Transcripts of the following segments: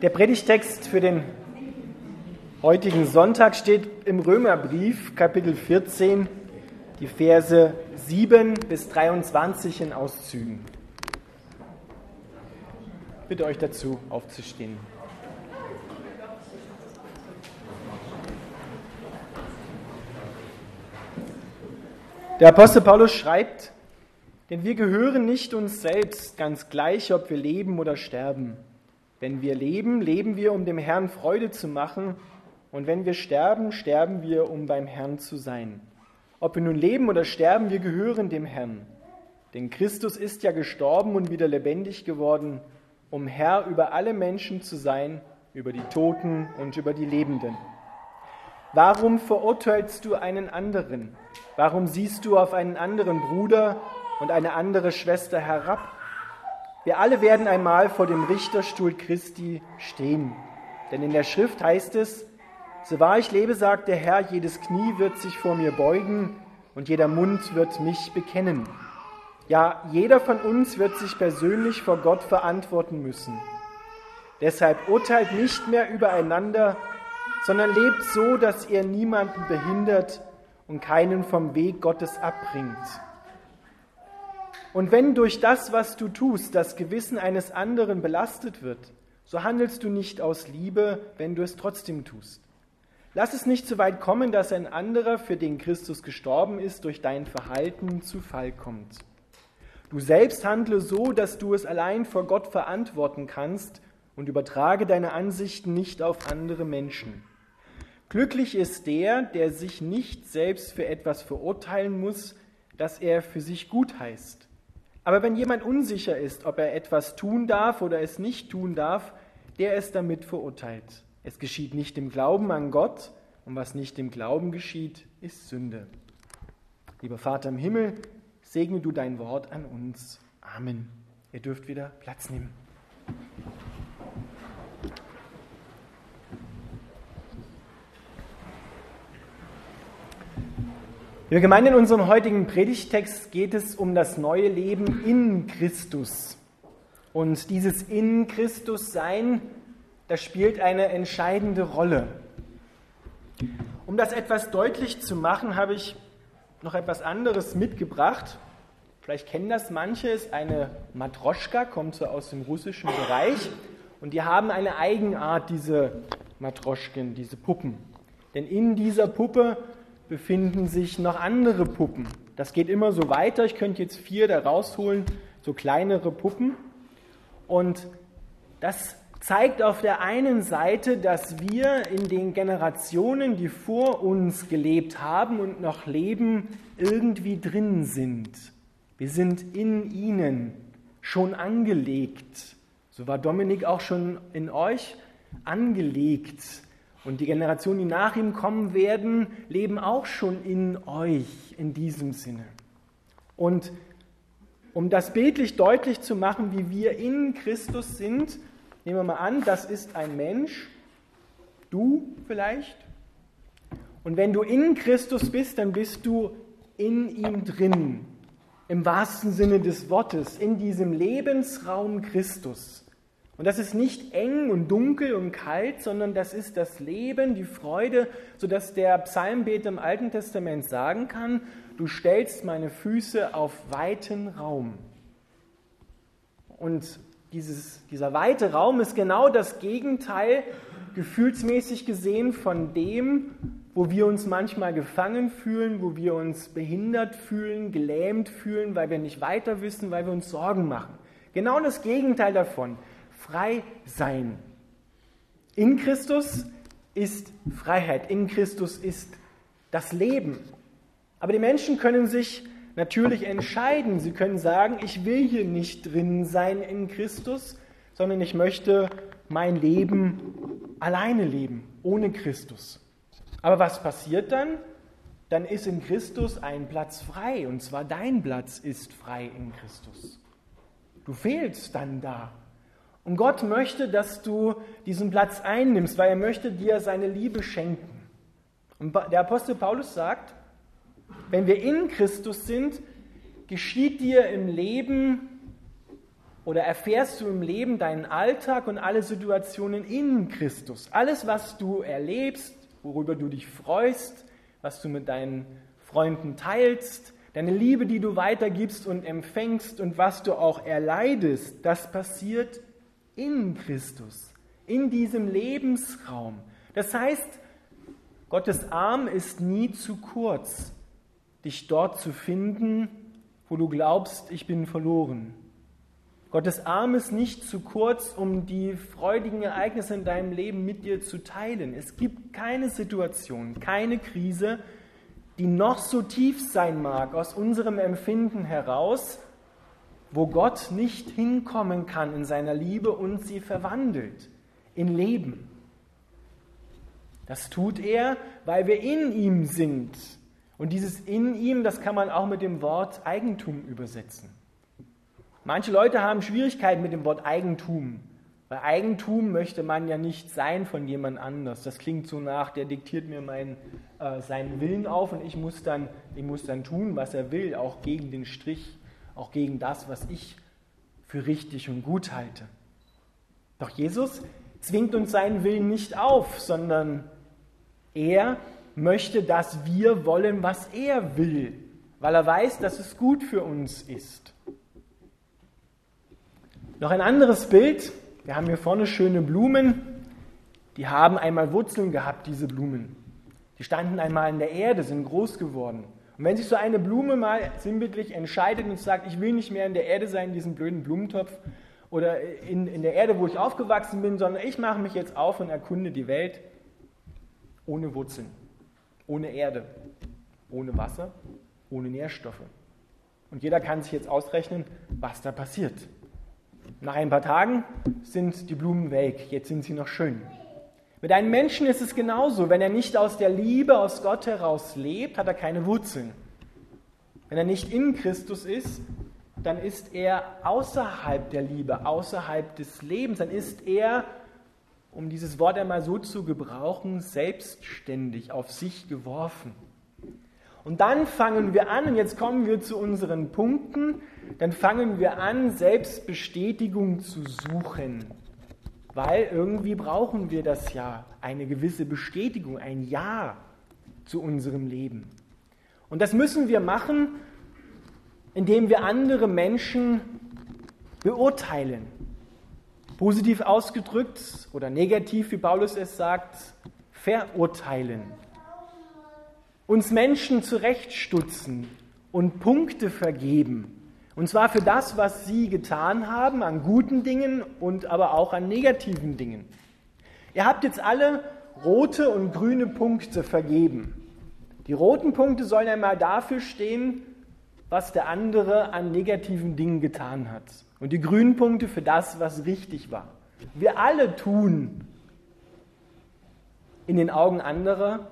Der Predigtext für den heutigen Sonntag steht im Römerbrief, Kapitel 14, die Verse 7 bis 23 in Auszügen. Ich bitte euch dazu, aufzustehen. Der Apostel Paulus schreibt, denn wir gehören nicht uns selbst, ganz gleich, ob wir leben oder sterben. Wenn wir leben, leben wir, um dem Herrn Freude zu machen, und wenn wir sterben, sterben wir, um beim Herrn zu sein. Ob wir nun leben oder sterben, wir gehören dem Herrn. Denn Christus ist ja gestorben und wieder lebendig geworden, um Herr über alle Menschen zu sein, über die Toten und über die Lebenden. Warum verurteilst du einen anderen? Warum siehst du auf einen anderen Bruder und eine andere Schwester herab? Wir alle werden einmal vor dem Richterstuhl Christi stehen. Denn in der Schrift heißt es, so wahr ich lebe, sagt der Herr, jedes Knie wird sich vor mir beugen und jeder Mund wird mich bekennen. Ja, jeder von uns wird sich persönlich vor Gott verantworten müssen. Deshalb urteilt nicht mehr übereinander, sondern lebt so, dass ihr niemanden behindert und keinen vom Weg Gottes abbringt. Und wenn durch das, was du tust, das Gewissen eines anderen belastet wird, so handelst du nicht aus Liebe, wenn du es trotzdem tust. Lass es nicht so weit kommen, dass ein anderer, für den Christus gestorben ist, durch dein Verhalten zu Fall kommt. Du selbst handle so, dass du es allein vor Gott verantworten kannst und übertrage deine Ansichten nicht auf andere Menschen. Glücklich ist der, der sich nicht selbst für etwas verurteilen muss, das er für sich gut heißt. Aber wenn jemand unsicher ist, ob er etwas tun darf oder es nicht tun darf, der ist damit verurteilt. Es geschieht nicht im Glauben an Gott und was nicht im Glauben geschieht, ist Sünde. Lieber Vater im Himmel, segne du dein Wort an uns. Amen. Ihr dürft wieder Platz nehmen. Liebe Gemeinde, in unserem heutigen Predigtext geht es um das neue Leben in Christus. Und dieses in Christus Sein, das spielt eine entscheidende Rolle. Um das etwas deutlich zu machen, habe ich noch etwas anderes mitgebracht. Vielleicht kennen das manche, ist eine Matroschka, kommt so aus dem russischen Bereich. Und die haben eine Eigenart, diese Matroschken, diese Puppen. Denn in dieser Puppe befinden sich noch andere Puppen. Das geht immer so weiter. Ich könnte jetzt vier da rausholen, so kleinere Puppen. Und das zeigt auf der einen Seite, dass wir in den Generationen, die vor uns gelebt haben und noch leben, irgendwie drin sind. Wir sind in ihnen schon angelegt. So war Dominik auch schon in euch angelegt. Und die Generationen, die nach ihm kommen werden, leben auch schon in euch in diesem Sinne. Und um das bildlich deutlich zu machen, wie wir in Christus sind, nehmen wir mal an, das ist ein Mensch, du vielleicht. Und wenn du in Christus bist, dann bist du in ihm drin, im wahrsten Sinne des Wortes, in diesem Lebensraum Christus. Und das ist nicht eng und dunkel und kalt, sondern das ist das Leben, die Freude, sodass der Psalmbeter im Alten Testament sagen kann, du stellst meine Füße auf weiten Raum. Und dieses, dieser weite Raum ist genau das Gegenteil, gefühlsmäßig gesehen, von dem, wo wir uns manchmal gefangen fühlen, wo wir uns behindert fühlen, gelähmt fühlen, weil wir nicht weiter wissen, weil wir uns Sorgen machen. Genau das Gegenteil davon frei sein. In Christus ist Freiheit, in Christus ist das Leben. Aber die Menschen können sich natürlich entscheiden. Sie können sagen, ich will hier nicht drin sein in Christus, sondern ich möchte mein Leben alleine leben, ohne Christus. Aber was passiert dann? Dann ist in Christus ein Platz frei, und zwar dein Platz ist frei in Christus. Du fehlst dann da. Und Gott möchte, dass du diesen Platz einnimmst, weil er möchte dir seine Liebe schenken. Und der Apostel Paulus sagt, wenn wir in Christus sind, geschieht dir im Leben oder erfährst du im Leben deinen Alltag und alle Situationen in Christus? Alles, was du erlebst, worüber du dich freust, was du mit deinen Freunden teilst, deine Liebe, die du weitergibst und empfängst und was du auch erleidest, das passiert in Christus, in diesem Lebensraum. Das heißt, Gottes Arm ist nie zu kurz, dich dort zu finden, wo du glaubst, ich bin verloren. Gottes Arm ist nicht zu kurz, um die freudigen Ereignisse in deinem Leben mit dir zu teilen. Es gibt keine Situation, keine Krise, die noch so tief sein mag aus unserem Empfinden heraus, wo Gott nicht hinkommen kann in seiner Liebe und sie verwandelt in Leben. Das tut er, weil wir in ihm sind. Und dieses in ihm, das kann man auch mit dem Wort Eigentum übersetzen. Manche Leute haben Schwierigkeiten mit dem Wort Eigentum. Weil Eigentum möchte man ja nicht sein von jemand anders. Das klingt so nach, der diktiert mir mein, äh, seinen Willen auf und ich muss, dann, ich muss dann tun, was er will, auch gegen den Strich, auch gegen das, was ich für richtig und gut halte. Doch Jesus zwingt uns seinen Willen nicht auf, sondern er möchte, dass wir wollen, was er will, weil er weiß, dass es gut für uns ist. Noch ein anderes Bild, wir haben hier vorne schöne Blumen. Die haben einmal Wurzeln gehabt, diese Blumen. Die standen einmal in der Erde, sind groß geworden. Und wenn sich so eine Blume mal sinnbildlich entscheidet und sagt, ich will nicht mehr in der Erde sein, in diesem blöden Blumentopf oder in, in der Erde, wo ich aufgewachsen bin, sondern ich mache mich jetzt auf und erkunde die Welt ohne Wurzeln, ohne Erde, ohne Wasser, ohne Nährstoffe. Und jeder kann sich jetzt ausrechnen, was da passiert. Nach ein paar Tagen sind die Blumen weg, jetzt sind sie noch schön. Mit einem Menschen ist es genauso. Wenn er nicht aus der Liebe aus Gott heraus lebt, hat er keine Wurzeln. Wenn er nicht in Christus ist, dann ist er außerhalb der Liebe, außerhalb des Lebens. Dann ist er, um dieses Wort einmal so zu gebrauchen, selbstständig auf sich geworfen. Und dann fangen wir an, und jetzt kommen wir zu unseren Punkten, dann fangen wir an, Selbstbestätigung zu suchen. Weil irgendwie brauchen wir das ja, eine gewisse Bestätigung, ein Ja zu unserem Leben. Und das müssen wir machen, indem wir andere Menschen beurteilen. Positiv ausgedrückt oder negativ, wie Paulus es sagt, verurteilen. Uns Menschen zurechtstutzen und Punkte vergeben und zwar für das, was sie getan haben, an guten Dingen und aber auch an negativen Dingen. Ihr habt jetzt alle rote und grüne Punkte vergeben. Die roten Punkte sollen einmal dafür stehen, was der andere an negativen Dingen getan hat. Und die grünen Punkte für das, was richtig war. Wir alle tun in den Augen anderer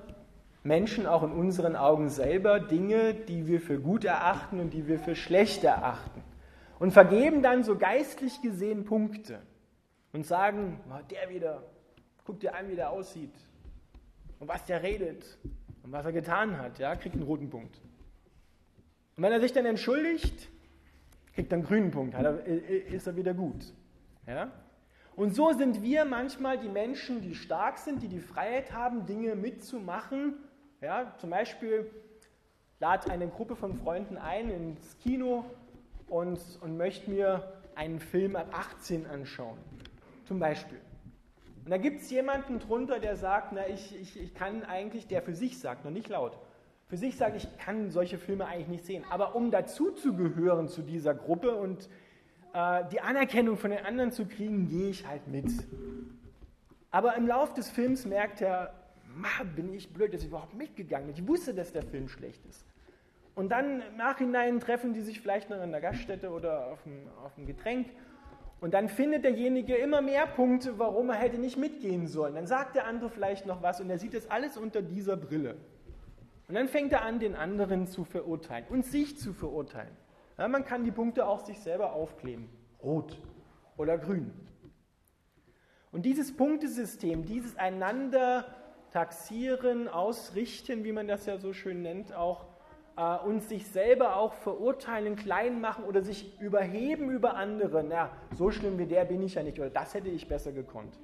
Menschen auch in unseren Augen selber Dinge, die wir für gut erachten und die wir für schlecht erachten. Und vergeben dann so geistlich gesehen Punkte und sagen, oh, der wieder, guck dir an, wie der aussieht und was der redet und was er getan hat, ja, kriegt einen roten Punkt. Und wenn er sich dann entschuldigt, kriegt er einen grünen Punkt, ist er wieder gut. Ja? Und so sind wir manchmal die Menschen, die stark sind, die die Freiheit haben, Dinge mitzumachen ja, zum Beispiel lade eine Gruppe von Freunden ein ins Kino und, und möchte mir einen Film ab 18 anschauen. Zum Beispiel. Und da gibt es jemanden drunter, der sagt, na, ich, ich, ich kann eigentlich, der für sich sagt, noch nicht laut, für sich sagt, ich kann solche Filme eigentlich nicht sehen. Aber um dazuzugehören zu dieser Gruppe und äh, die Anerkennung von den anderen zu kriegen, gehe ich halt mit. Aber im Lauf des Films merkt er, Mann, bin ich blöd, dass ich überhaupt mitgegangen bin. Ich wusste, dass der Film schlecht ist. Und dann im Nachhinein treffen die sich vielleicht noch in der Gaststätte oder auf dem, auf dem Getränk. Und dann findet derjenige immer mehr Punkte, warum er hätte nicht mitgehen sollen. Dann sagt der andere vielleicht noch was und er sieht das alles unter dieser Brille. Und dann fängt er an, den anderen zu verurteilen und sich zu verurteilen. Ja, man kann die Punkte auch sich selber aufkleben. Rot oder grün. Und dieses Punktesystem, dieses einander taxieren, ausrichten, wie man das ja so schön nennt, auch äh, uns sich selber auch verurteilen, klein machen oder sich überheben über andere. Na, so schlimm wie der bin ich ja nicht oder das hätte ich besser gekonnt.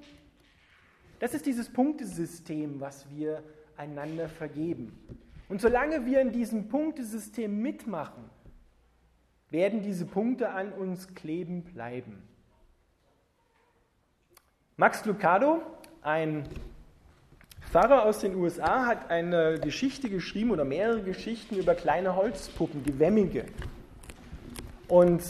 Das ist dieses Punktesystem, was wir einander vergeben. Und solange wir in diesem Punktesystem mitmachen, werden diese Punkte an uns kleben bleiben. Max Lucado, ein Pfarrer aus den USA, hat eine Geschichte geschrieben oder mehrere Geschichten über kleine Holzpuppen, die Wemmige. Und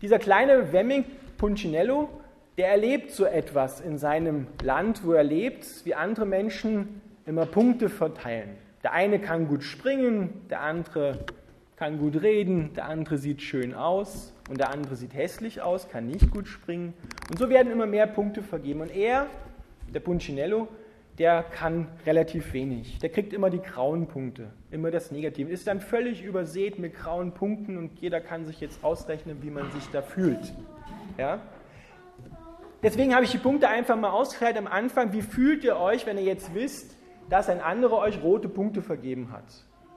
dieser kleine Wemming, Puncinello, der erlebt so etwas in seinem Land, wo er lebt, wie andere Menschen immer Punkte verteilen. Der eine kann gut springen, der andere kann gut reden, der andere sieht schön aus und der andere sieht hässlich aus, kann nicht gut springen. Und so werden immer mehr Punkte vergeben. Und er, der Puncinello, der kann relativ wenig. Der kriegt immer die grauen Punkte, immer das Negative. Ist dann völlig übersät mit grauen Punkten und jeder kann sich jetzt ausrechnen, wie man sich da fühlt. Ja? Deswegen habe ich die Punkte einfach mal ausgeteilt am Anfang. Wie fühlt ihr euch, wenn ihr jetzt wisst, dass ein anderer euch rote Punkte vergeben hat?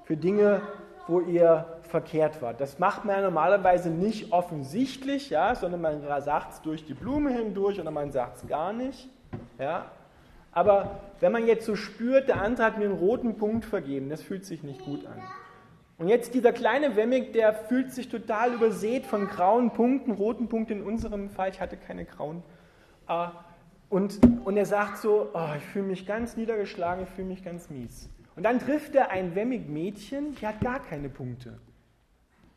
Für Dinge, wo ihr verkehrt wart. Das macht man ja normalerweise nicht offensichtlich, ja, sondern man sagt es durch die Blume hindurch oder man sagt es gar nicht. Ja. Aber wenn man jetzt so spürt, der andere hat mir einen roten Punkt vergeben, das fühlt sich nicht gut an. Und jetzt dieser kleine Wemmig, der fühlt sich total übersät von grauen Punkten, roten Punkten in unserem Fall, ich hatte keine grauen. Äh, und, und er sagt so, oh, ich fühle mich ganz niedergeschlagen, ich fühle mich ganz mies. Und dann trifft er ein wemmig Mädchen, die hat gar keine Punkte.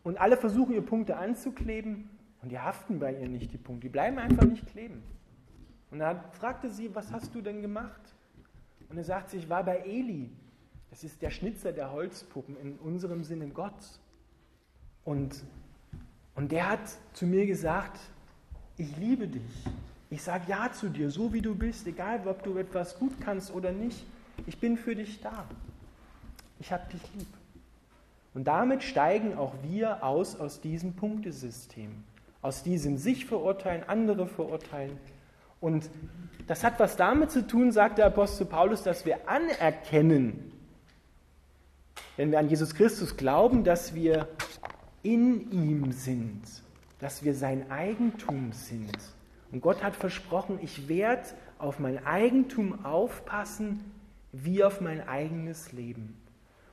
Und alle versuchen ihr Punkte anzukleben und die haften bei ihr nicht, die Punkte. Die bleiben einfach nicht kleben. Und dann fragte sie, was hast du denn gemacht? Und er sagt sie, ich war bei Eli. Das ist der Schnitzer der Holzpuppen, in unserem Sinne Gott. Und, und der hat zu mir gesagt, ich liebe dich. Ich sage ja zu dir, so wie du bist, egal ob du etwas gut kannst oder nicht. Ich bin für dich da ich habe dich lieb. Und damit steigen auch wir aus aus diesem Punktesystem, aus diesem sich verurteilen, andere verurteilen. Und das hat was damit zu tun, sagt der Apostel Paulus, dass wir anerkennen, wenn wir an Jesus Christus glauben, dass wir in ihm sind, dass wir sein Eigentum sind. Und Gott hat versprochen, ich werde auf mein Eigentum aufpassen wie auf mein eigenes Leben.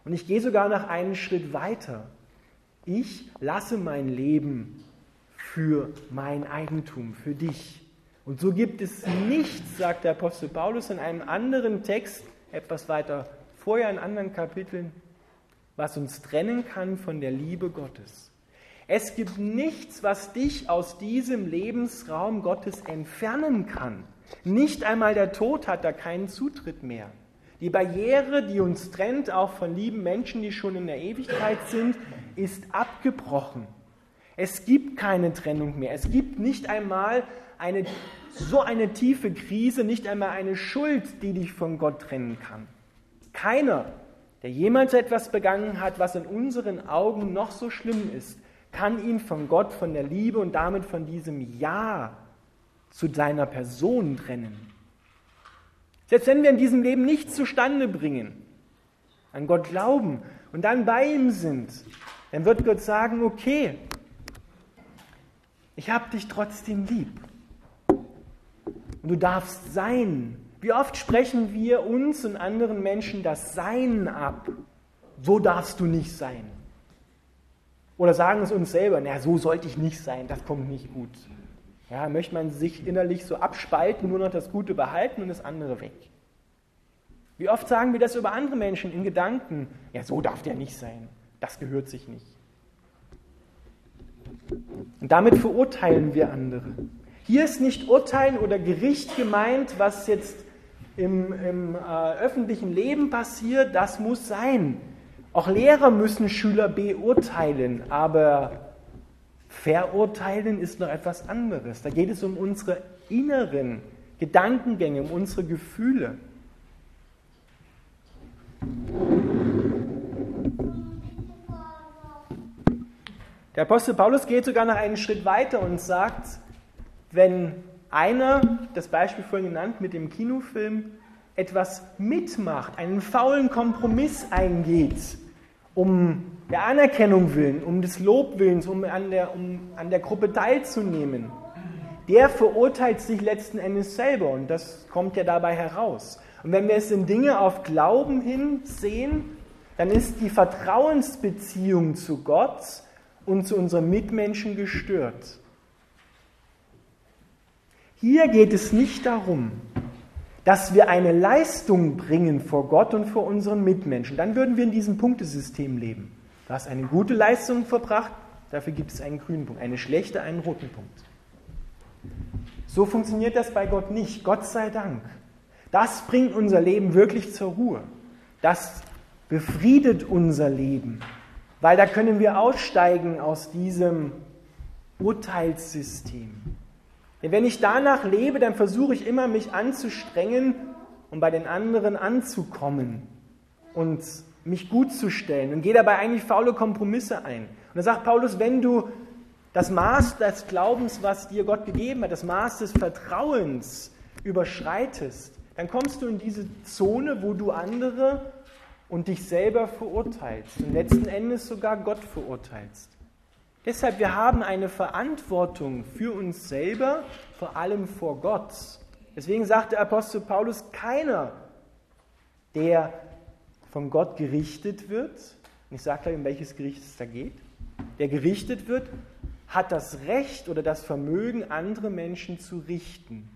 Und ich gehe sogar noch einen Schritt weiter. Ich lasse mein Leben für mein Eigentum, für dich. Und so gibt es nichts, sagt der Apostel Paulus in einem anderen Text, etwas weiter vorher in anderen Kapiteln, was uns trennen kann von der Liebe Gottes. Es gibt nichts, was dich aus diesem Lebensraum Gottes entfernen kann. Nicht einmal der Tod hat da keinen Zutritt mehr. Die Barriere, die uns trennt, auch von lieben Menschen, die schon in der Ewigkeit sind, ist abgebrochen. Es gibt keine Trennung mehr. Es gibt nicht einmal eine, so eine tiefe Krise, nicht einmal eine Schuld, die dich von Gott trennen kann. Keiner, der jemals etwas begangen hat, was in unseren Augen noch so schlimm ist, kann ihn von Gott, von der Liebe und damit von diesem Ja zu seiner Person trennen. Selbst wenn wir in diesem Leben nichts zustande bringen, an Gott glauben und dann bei ihm sind, dann wird Gott sagen, okay, ich habe dich trotzdem lieb. Du darfst sein. Wie oft sprechen wir uns und anderen Menschen das Sein ab? So darfst du nicht sein. Oder sagen es uns selber, naja, so sollte ich nicht sein, das kommt nicht gut. Ja, möchte man sich innerlich so abspalten, nur noch das Gute behalten und das andere weg. Wie oft sagen wir das über andere Menschen in Gedanken? Ja, so darf der nicht sein. Das gehört sich nicht. Und damit verurteilen wir andere. Hier ist nicht Urteil oder Gericht gemeint, was jetzt im, im äh, öffentlichen Leben passiert, das muss sein. Auch Lehrer müssen Schüler beurteilen, aber Verurteilen ist noch etwas anderes. Da geht es um unsere inneren Gedankengänge, um unsere Gefühle. Der Apostel Paulus geht sogar noch einen Schritt weiter und sagt, wenn einer, das Beispiel vorhin genannt mit dem Kinofilm, etwas mitmacht, einen faulen Kompromiss eingeht, um der Anerkennung willen, um des Lobwillens, um an der, um an der Gruppe teilzunehmen, der verurteilt sich letzten Endes selber und das kommt ja dabei heraus. Und wenn wir es in Dinge auf Glauben hin sehen, dann ist die Vertrauensbeziehung zu Gott und zu unseren Mitmenschen gestört. Hier geht es nicht darum, dass wir eine Leistung bringen vor Gott und vor unseren Mitmenschen. Dann würden wir in diesem Punktesystem leben. Du hast eine gute Leistung verbracht, dafür gibt es einen grünen Punkt, eine schlechte einen roten Punkt. So funktioniert das bei Gott nicht, Gott sei Dank. Das bringt unser Leben wirklich zur Ruhe. Das befriedet unser Leben, weil da können wir aussteigen aus diesem Urteilssystem. Denn wenn ich danach lebe, dann versuche ich immer, mich anzustrengen, um bei den anderen anzukommen und mich gut zu stellen und gehe dabei eigentlich faule Kompromisse ein. Und da sagt Paulus, wenn du das Maß des Glaubens, was dir Gott gegeben hat, das Maß des Vertrauens überschreitest, dann kommst du in diese Zone, wo du andere und dich selber verurteilst und letzten Endes sogar Gott verurteilst. Deshalb, wir haben eine Verantwortung für uns selber, vor allem vor Gott. Deswegen sagt der Apostel Paulus, keiner, der von Gott gerichtet wird, und ich sage gleich, um welches Gericht es da geht, der gerichtet wird, hat das Recht oder das Vermögen, andere Menschen zu richten.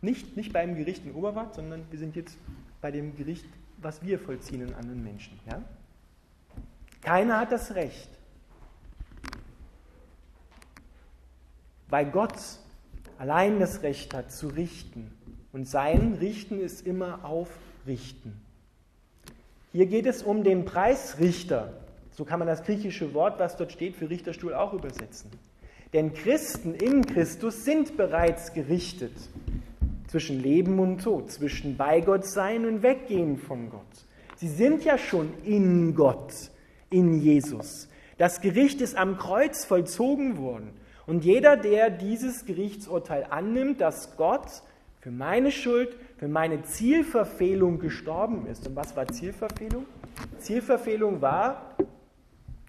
Nicht, nicht beim Gericht in Oberwart, sondern wir sind jetzt bei dem Gericht, was wir vollziehen in anderen Menschen. Ja? Keiner hat das Recht. Weil Gott allein das Recht hat zu richten. Und sein Richten ist immer aufrichten. Hier geht es um den Preisrichter. So kann man das griechische Wort, was dort steht, für Richterstuhl auch übersetzen. Denn Christen in Christus sind bereits gerichtet zwischen Leben und Tod, zwischen bei Gott sein und weggehen von Gott. Sie sind ja schon in Gott, in Jesus. Das Gericht ist am Kreuz vollzogen worden. Und jeder, der dieses Gerichtsurteil annimmt, dass Gott für meine Schuld, für meine Zielverfehlung gestorben ist. Und was war Zielverfehlung? Zielverfehlung war,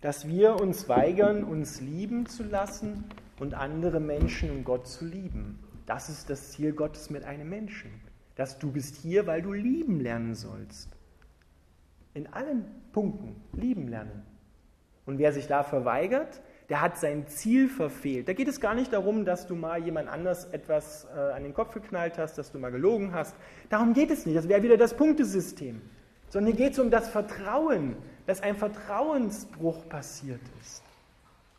dass wir uns weigern, uns lieben zu lassen und andere Menschen und Gott zu lieben. Das ist das Ziel Gottes mit einem Menschen. Dass du bist hier, weil du lieben lernen sollst. In allen Punkten lieben lernen. Und wer sich da verweigert, der hat sein Ziel verfehlt. Da geht es gar nicht darum, dass du mal jemand anders etwas äh, an den Kopf geknallt hast, dass du mal gelogen hast. Darum geht es nicht. Das wäre wieder das Punktesystem. Sondern hier geht es um das Vertrauen, dass ein Vertrauensbruch passiert ist.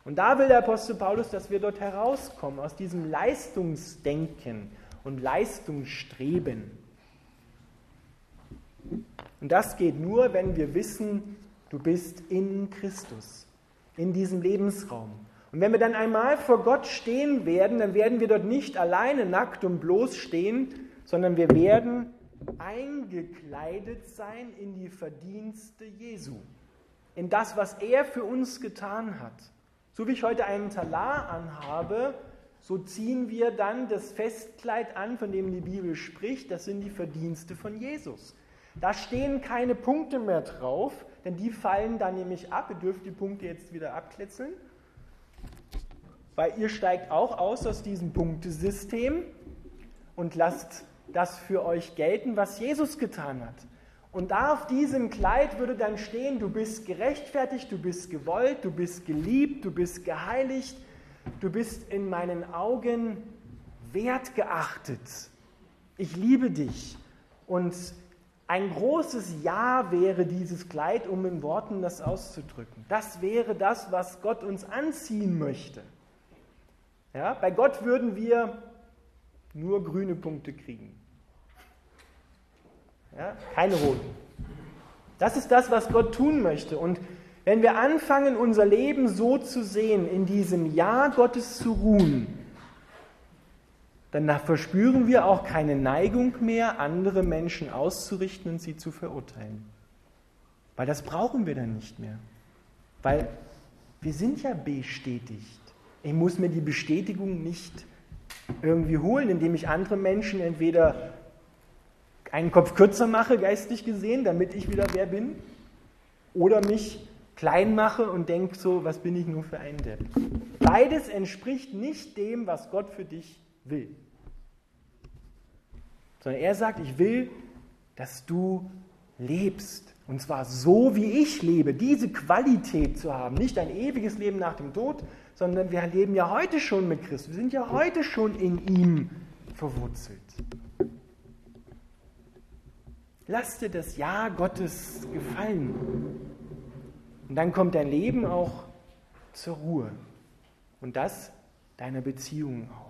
Und da will der Apostel Paulus, dass wir dort herauskommen, aus diesem Leistungsdenken und Leistungsstreben. Und das geht nur, wenn wir wissen, du bist in Christus in diesem Lebensraum. Und wenn wir dann einmal vor Gott stehen werden, dann werden wir dort nicht alleine nackt und bloß stehen, sondern wir werden eingekleidet sein in die Verdienste Jesu, in das, was er für uns getan hat. So wie ich heute einen Talar anhabe, so ziehen wir dann das Festkleid an, von dem die Bibel spricht. Das sind die Verdienste von Jesus. Da stehen keine Punkte mehr drauf, denn die fallen dann nämlich ab. Ihr dürft die Punkte jetzt wieder abkletzeln, weil ihr steigt auch aus aus diesem Punktesystem und lasst das für euch gelten, was Jesus getan hat. Und da auf diesem Kleid würde dann stehen, du bist gerechtfertigt, du bist gewollt, du bist geliebt, du bist geheiligt, du bist in meinen Augen wertgeachtet. Ich liebe dich. Und ein großes Ja wäre dieses Kleid, um in Worten das auszudrücken. Das wäre das, was Gott uns anziehen möchte. Ja, bei Gott würden wir nur grüne Punkte kriegen. Ja, keine roten. Das ist das, was Gott tun möchte. Und wenn wir anfangen, unser Leben so zu sehen, in diesem Ja Gottes zu ruhen, dann verspüren wir auch keine Neigung mehr, andere Menschen auszurichten und sie zu verurteilen. Weil das brauchen wir dann nicht mehr. Weil wir sind ja bestätigt. Ich muss mir die Bestätigung nicht irgendwie holen, indem ich andere Menschen entweder einen Kopf kürzer mache, geistig gesehen, damit ich wieder wer bin, oder mich klein mache und denke so, was bin ich nur für ein Depp. Beides entspricht nicht dem, was Gott für dich will. Sondern er sagt, ich will, dass du lebst. Und zwar so, wie ich lebe, diese Qualität zu haben. Nicht ein ewiges Leben nach dem Tod, sondern wir leben ja heute schon mit Christus. Wir sind ja heute schon in ihm verwurzelt. Lass dir das Ja Gottes gefallen. Und dann kommt dein Leben auch zur Ruhe. Und das deiner Beziehungen auch.